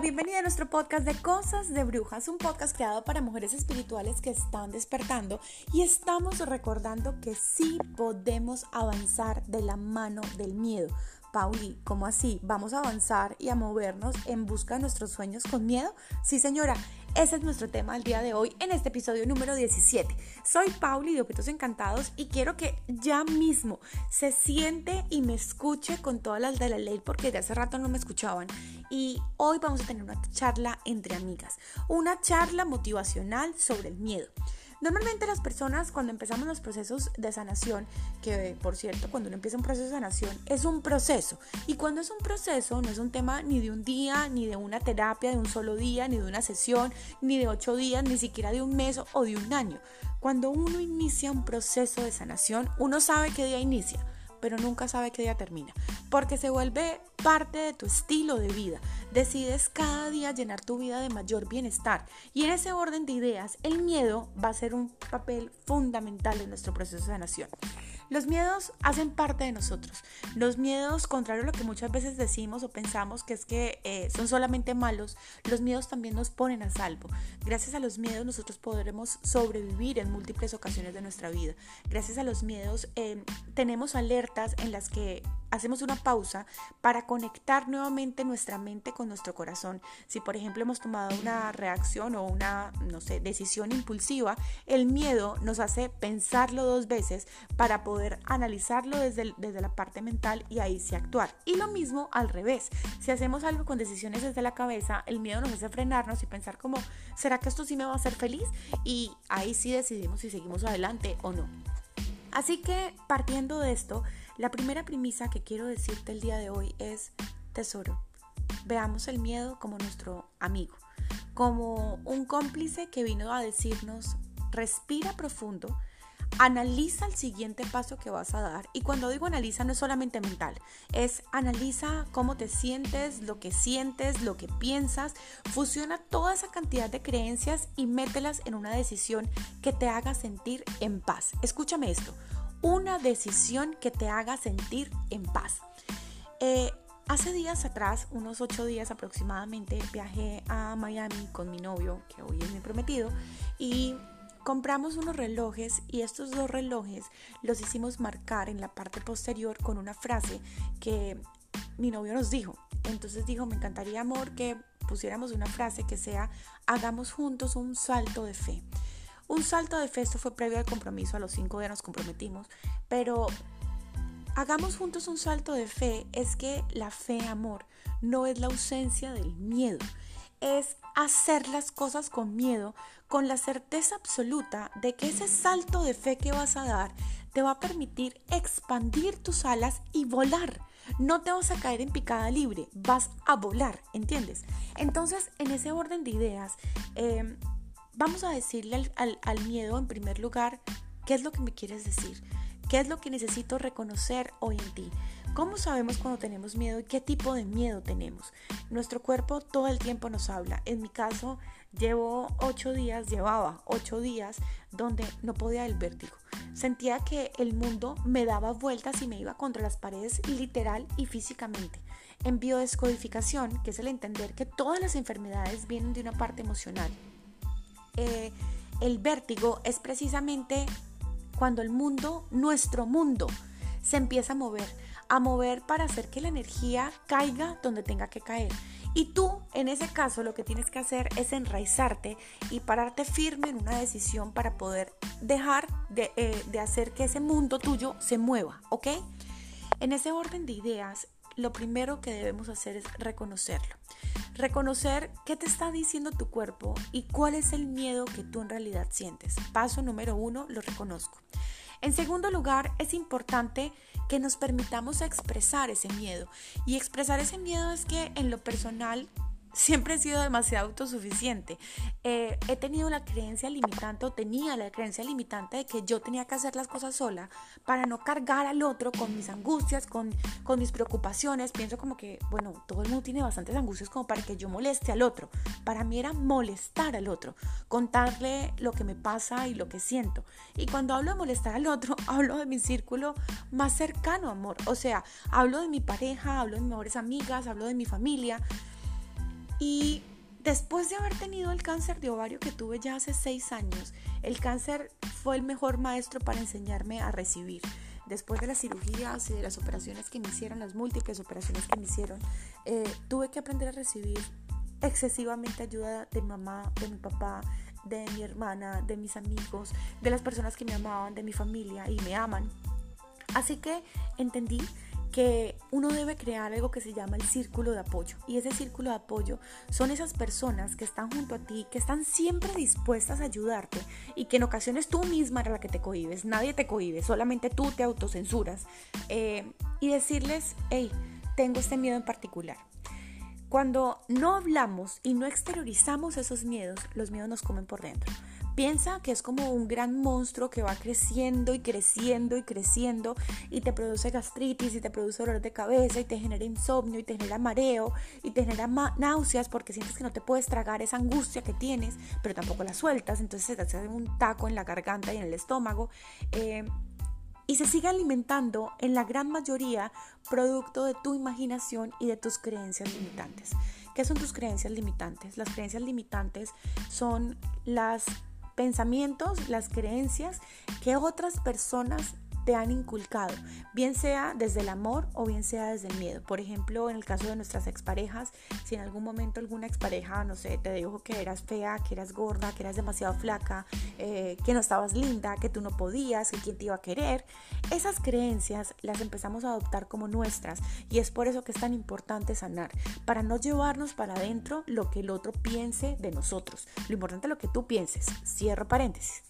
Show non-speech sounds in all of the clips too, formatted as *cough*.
Bienvenida a nuestro podcast de Cosas de Brujas, un podcast creado para mujeres espirituales que están despertando y estamos recordando que sí podemos avanzar de la mano del miedo. Pauli, ¿cómo así? ¿Vamos a avanzar y a movernos en busca de nuestros sueños con miedo? Sí, señora, ese es nuestro tema del día de hoy en este episodio número 17. Soy Pauli de Objetos Encantados y quiero que ya mismo se siente y me escuche con todas las de la ley porque de hace rato no me escuchaban. Y hoy vamos a tener una charla entre amigas, una charla motivacional sobre el miedo. Normalmente las personas cuando empezamos los procesos de sanación, que por cierto cuando uno empieza un proceso de sanación es un proceso y cuando es un proceso no es un tema ni de un día, ni de una terapia de un solo día, ni de una sesión, ni de ocho días, ni siquiera de un mes o de un año. Cuando uno inicia un proceso de sanación, uno sabe qué día inicia pero nunca sabe qué día termina, porque se vuelve parte de tu estilo de vida. Decides cada día llenar tu vida de mayor bienestar y en ese orden de ideas el miedo va a ser un papel fundamental en nuestro proceso de sanación. Los miedos hacen parte de nosotros. Los miedos, contrario a lo que muchas veces decimos o pensamos que es que eh, son solamente malos, los miedos también nos ponen a salvo. Gracias a los miedos nosotros podremos sobrevivir en múltiples ocasiones de nuestra vida. Gracias a los miedos eh, tenemos alertas en las que hacemos una pausa para conectar nuevamente nuestra mente con nuestro corazón. Si por ejemplo hemos tomado una reacción o una, no sé, decisión impulsiva, el miedo nos hace pensarlo dos veces para poder analizarlo desde, desde la parte mental y ahí sí actuar. Y lo mismo al revés. Si hacemos algo con decisiones desde la cabeza, el miedo nos hace frenarnos y pensar como, ¿será que esto sí me va a hacer feliz? Y ahí sí decidimos si seguimos adelante o no. Así que partiendo de esto, la primera premisa que quiero decirte el día de hoy es, tesoro, veamos el miedo como nuestro amigo, como un cómplice que vino a decirnos, respira profundo, analiza el siguiente paso que vas a dar. Y cuando digo analiza no es solamente mental, es analiza cómo te sientes, lo que sientes, lo que piensas, fusiona toda esa cantidad de creencias y mételas en una decisión que te haga sentir en paz. Escúchame esto, una decisión que te haga sentir en paz. Eh, hace días atrás, unos ocho días aproximadamente, viajé a Miami con mi novio, que hoy es mi prometido, y compramos unos relojes y estos dos relojes los hicimos marcar en la parte posterior con una frase que mi novio nos dijo. Entonces dijo, me encantaría amor que pusiéramos una frase que sea, hagamos juntos un salto de fe. Un salto de fe, esto fue previo al compromiso, a los cinco días nos comprometimos, pero hagamos juntos un salto de fe, es que la fe, amor, no es la ausencia del miedo, es hacer las cosas con miedo, con la certeza absoluta de que ese salto de fe que vas a dar te va a permitir expandir tus alas y volar. No te vas a caer en picada libre, vas a volar, ¿entiendes? Entonces, en ese orden de ideas, eh, vamos a decirle al, miedo en primer lugar qué es lo que me quieres decir, qué es lo que necesito reconocer hoy en ti. ¿Cómo sabemos cuando tenemos miedo y qué tipo de miedo tenemos? Nuestro cuerpo todo el tiempo nos habla. En mi caso, llevo ocho días, llevaba ocho días donde no podía el vértigo. Sentía que el mundo me daba vueltas y me iba contra las paredes literal y físicamente. En biodescodificación, que es el entender que todas las enfermedades vienen de una parte emocional eh, el vértigo es precisamente cuando el mundo, nuestro mundo, se empieza a mover, a mover para hacer que la energía caiga donde tenga que caer. Y tú, en ese caso, lo que tienes que hacer es enraizarte y pararte firme en una decisión para poder dejar de, eh, de hacer que ese mundo tuyo se mueva, ¿ok? En ese orden de ideas, lo primero que debemos hacer es reconocerlo. Reconocer qué te está diciendo tu cuerpo y cuál es el miedo que tú en realidad sientes. Paso número uno, lo reconozco. En segundo lugar, es importante que nos permitamos expresar ese miedo. Y expresar ese miedo es que en lo personal siempre he sido demasiado autosuficiente. Eh, he tenido la creencia limitante o tenía la creencia limitante de que yo tenía que hacer las cosas sola para no cargar al otro con mis angustias, con, con mis preocupaciones. Pienso como que, bueno, todo el mundo tiene bastantes angustias como para que yo moleste al otro. Para mí era molestar al otro, contarle lo que me pasa y lo que siento. Y cuando hablo de molestar al otro, *laughs* hablo de mi círculo más cercano, amor. O sea, hablo de mi pareja, hablo de mis mejores amigas, hablo de mi familia Y después de haber tenido el cáncer de ovario que tuve ya hace seis años, el cáncer fue el mejor maestro para enseñarme a recibir. Después de las cirugías y de las operaciones que me hicieron, las múltiples operaciones que me hicieron, eh, tuve que aprender a recibir excesivamente ayuda de mamá, de mi papá, de mi hermana, de mis amigos, de las personas que me amaban, de mi familia y me aman. Así que entendí que uno debe crear algo que se llama el círculo de apoyo. Y ese círculo de apoyo son esas personas que están junto a ti, que están siempre dispuestas a ayudarte y que en ocasiones tú misma eres la que te cohibes. Nadie te cohibe, solamente tú te autocensuras. Eh, y decirles, hey, tengo este miedo en particular. Cuando no hablamos y no exteriorizamos esos miedos, los miedos nos comen por dentro. Piensa que es como un gran monstruo que va creciendo y creciendo y creciendo y te produce gastritis y te produce dolor de cabeza y te genera insomnio y te genera mareo y te genera náuseas porque sientes que no te puedes tragar esa angustia que tienes, pero tampoco la sueltas, entonces se te hace un taco en la garganta y en el estómago. Eh, y se sigue alimentando en la gran mayoría producto de tu imaginación y de tus creencias limitantes. ¿Qué son tus creencias limitantes? Las creencias limitantes son las pensamientos, las creencias que otras personas te han inculcado, bien sea desde el amor o bien sea desde el miedo. Por ejemplo, en el caso de nuestras exparejas, si en algún momento alguna expareja, no sé, te dijo que eras fea, que eras gorda, que eras demasiado flaca, eh, que no estabas linda, que tú no podías, que quién te iba a querer, esas creencias las empezamos a adoptar como nuestras y es por eso que es tan importante sanar, para no llevarnos para adentro lo que el otro piense de nosotros. Lo importante es lo que tú pienses. Cierro paréntesis.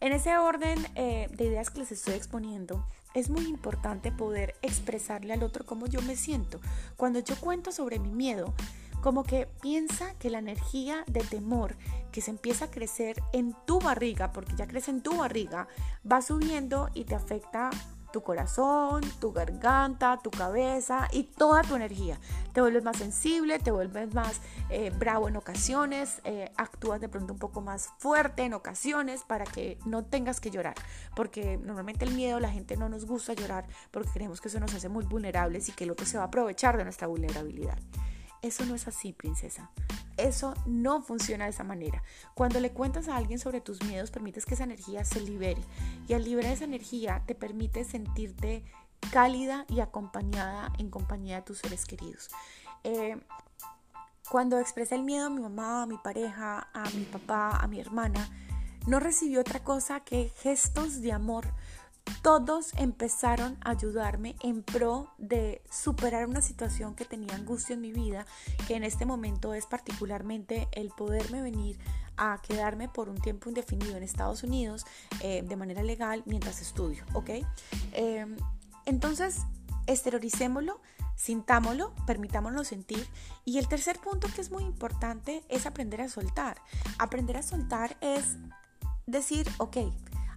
En ese orden eh, de ideas que les estoy exponiendo, es muy importante poder expresarle al otro cómo yo me siento. Cuando yo cuento sobre mi miedo, como que piensa que la energía de temor que se empieza a crecer en tu barriga, porque ya crece en tu barriga, va subiendo y te afecta tu corazón, tu garganta, tu cabeza y toda tu energía. Te vuelves más sensible, te vuelves más eh, bravo en ocasiones, eh, actúas de pronto un poco más fuerte en ocasiones para que no tengas que llorar. Porque normalmente el miedo, la gente no nos gusta llorar porque creemos que eso nos hace muy vulnerables y que el otro se va a aprovechar de nuestra vulnerabilidad. Eso no es así, princesa. Eso no funciona de esa manera. Cuando le cuentas a alguien sobre tus miedos, permites que esa energía se libere. Y al liberar esa energía, te permite sentirte cálida y acompañada en compañía de tus seres queridos. Eh, cuando expresé el miedo a mi mamá, a mi pareja, a mi papá, a mi hermana, no recibí otra cosa que gestos de amor todos empezaron a ayudarme en pro de superar una situación que tenía angustia en mi vida, que en este momento es particularmente el poderme venir a quedarme por un tiempo indefinido en Estados Unidos eh, de manera legal mientras estudio, ¿ok? Em, entonces, exterioricémoslo, sintámoslo, permitámoslo sentir. Y el tercer punto que es muy importante es aprender a soltar. Aprender a soltar es decir, ok,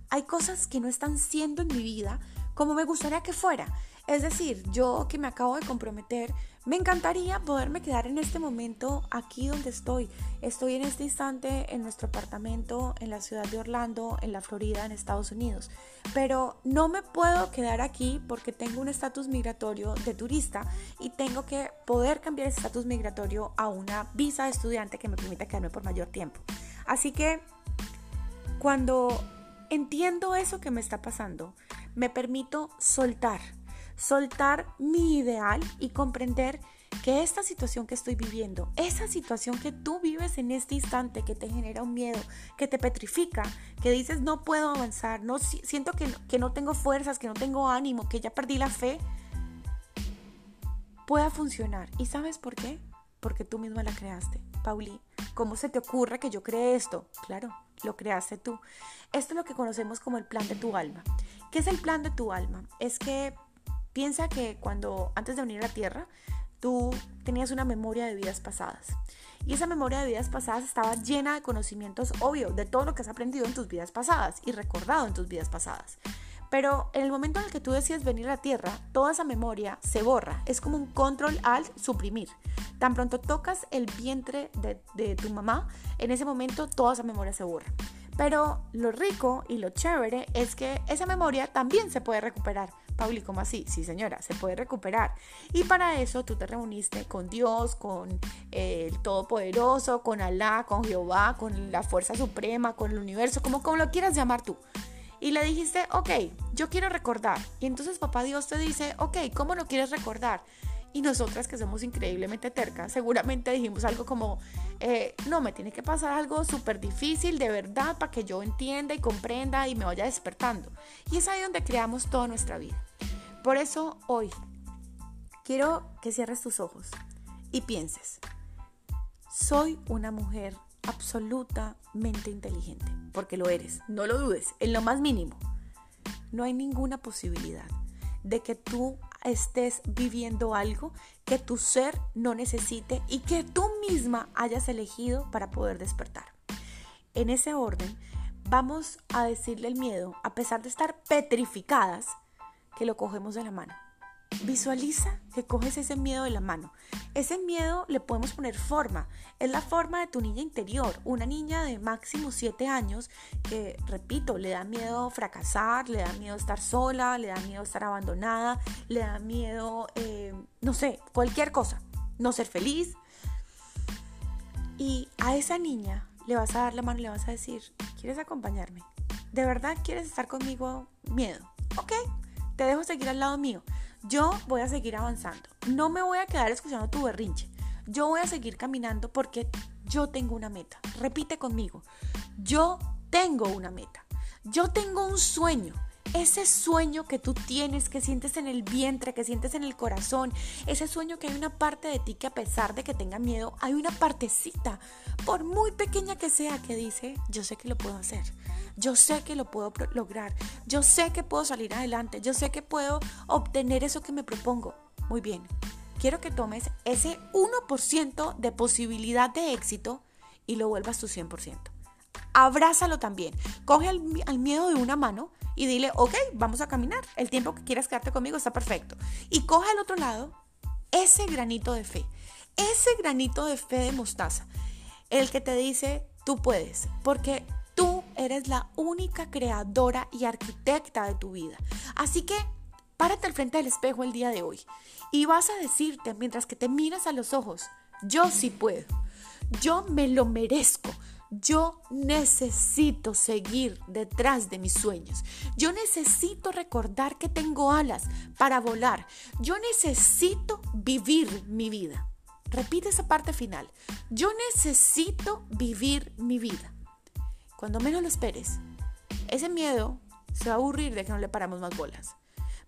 hay cosas que no están siendo en mi vida como me gustaría que fuera. Es decir, yo que me acabo de comprometer, me encantaría poderme quedar en este momento aquí donde estoy. Estoy en este instante en nuestro apartamento en la ciudad de Orlando, en la Florida, en Estados Unidos. Pero no me puedo quedar aquí porque tengo un estatus migratorio de turista y tengo que poder cambiar ese estatus migratorio a una visa de estudiante que me permita quedarme por mayor tiempo. Así que cuando entiendo eso que me está pasando, me permito soltar, soltar mi ideal y comprender que esta situación que estoy viviendo, esa situación que tú vives en este instante, que te genera un miedo, que te petrifica, que dices no puedo avanzar, no siento que, que no tengo fuerzas, que no tengo ánimo, que ya perdí la fe, pueda funcionar. ¿Y sabes por qué? Porque tú misma la creaste, Pauli. ¿Cómo se te ocurre que yo cree esto? Claro, lo creaste tú. Esto es lo que conocemos como el plan de tu alma. ¿Qué es el plan de tu alma? Es que piensa que cuando antes de venir a la Tierra, tú tenías una memoria de vidas pasadas. Y esa memoria de vidas pasadas estaba llena de conocimientos, obvio, de todo lo que has aprendido en tus vidas pasadas y recordado en tus vidas pasadas. Pero en el momento en el que tú decides venir a la Tierra, toda esa memoria se borra. Es como un control al suprimir. Tan pronto tocas el vientre de, tu mamá, en ese momento toda esa memoria se borra. Pero lo rico y lo chévere es que esa memoria también se puede recuperar. Pauli, ¿cómo así? Sí, señora, se puede recuperar. Y para eso tú te reuniste con Dios, con el Todopoderoso, con Alá, con Jehová, con la Fuerza Suprema, con el universo, como, como lo quieras llamar tú. Y le dijiste, ok, yo quiero recordar. Y entonces papá Dios te dice, ok, ¿cómo lo quieres recordar? Y nosotras que somos increíblemente tercas, seguramente dijimos algo como, eh, no, me tiene que pasar algo súper difícil de verdad para que yo entienda y comprenda y me vaya despertando. Y es ahí donde creamos toda nuestra vida. Por eso hoy quiero que cierres tus ojos y pienses, soy una mujer absolutamente inteligente, porque lo eres, no lo dudes, en lo más mínimo. No hay ninguna posibilidad de que tú estés viviendo algo que tu ser no necesite y que tú misma hayas elegido para poder despertar. En ese orden, vamos a decirle el miedo, a pesar de estar petrificadas, que lo cogemos de la mano. Visualiza que coges ese miedo de la mano. Ese miedo le podemos poner forma. Es la forma de tu niña interior. Una niña de máximo 7 años que, repito, le da miedo fracasar, le da miedo estar sola, le da miedo estar abandonada, le da miedo, eh, no sé, cualquier cosa. No ser feliz. Y a esa niña le vas a dar la mano y le vas a decir, ¿quieres acompañarme? ¿De verdad quieres estar conmigo? Miedo. Ok, te dejo seguir al lado mío. Yo voy a seguir avanzando. No me voy a quedar escuchando tu berrinche. Yo voy a seguir caminando porque yo tengo una meta. Repite conmigo. Yo tengo una meta. Yo tengo un sueño. Ese sueño que tú tienes, que sientes en el vientre, que sientes en el corazón, ese sueño que hay una parte de ti que a pesar de que tenga miedo, hay una partecita, por muy pequeña que sea, que dice, yo sé que lo puedo hacer, yo sé que lo puedo lograr, yo sé que puedo salir adelante, yo sé que puedo obtener eso que me propongo. Muy bien, quiero que tomes ese 1% de posibilidad de éxito y lo vuelvas tu 100%. Abrázalo también. Coge al, al miedo de una mano y dile, ok, vamos a caminar. El tiempo que quieras quedarte conmigo está perfecto. Y coge al otro lado ese granito de fe, ese granito de fe de mostaza, el que te dice, tú puedes, porque tú eres la única creadora y arquitecta de tu vida. Así que párate al frente del espejo el día de hoy y vas a decirte mientras que te miras a los ojos, yo sí puedo, yo me lo merezco, yo necesito seguir detrás de mis sueños. Yo necesito recordar que tengo alas para volar. Yo necesito vivir mi vida. Repite esa parte final. Yo necesito vivir mi vida. Cuando menos lo esperes, ese miedo se va a aburrir de que no le paramos más bolas.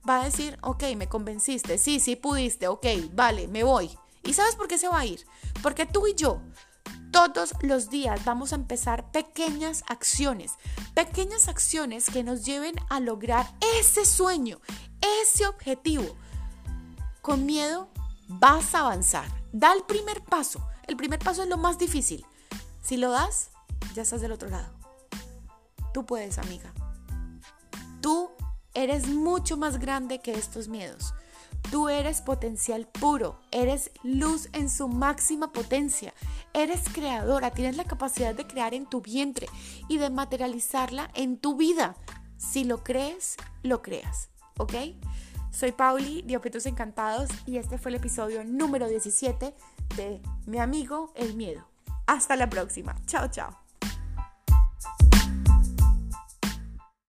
Va a decir, ok, me convenciste, sí, sí pudiste, ok, vale, me voy. ¿Y sabes por qué se va a ir? Porque tú y yo todos los días vamos a empezar pequeñas acciones, pequeñas acciones que nos lleven a lograr ese sueño, ese objetivo. Con miedo vas a avanzar. Da el primer paso. El primer paso es lo más difícil. Si lo das, ya estás del otro lado. Tú puedes, amiga. Tú eres mucho más grande que estos miedos. Tú eres potencial puro, eres luz en su máxima potencia, eres creadora, tienes la capacidad de crear en tu vientre y de materializarla en tu vida. Si lo crees, lo creas, ¿ok? Soy Pauli de Objetos Encantados y este fue el episodio número 17 de Mi amigo el miedo. Hasta la próxima. Chao, chao.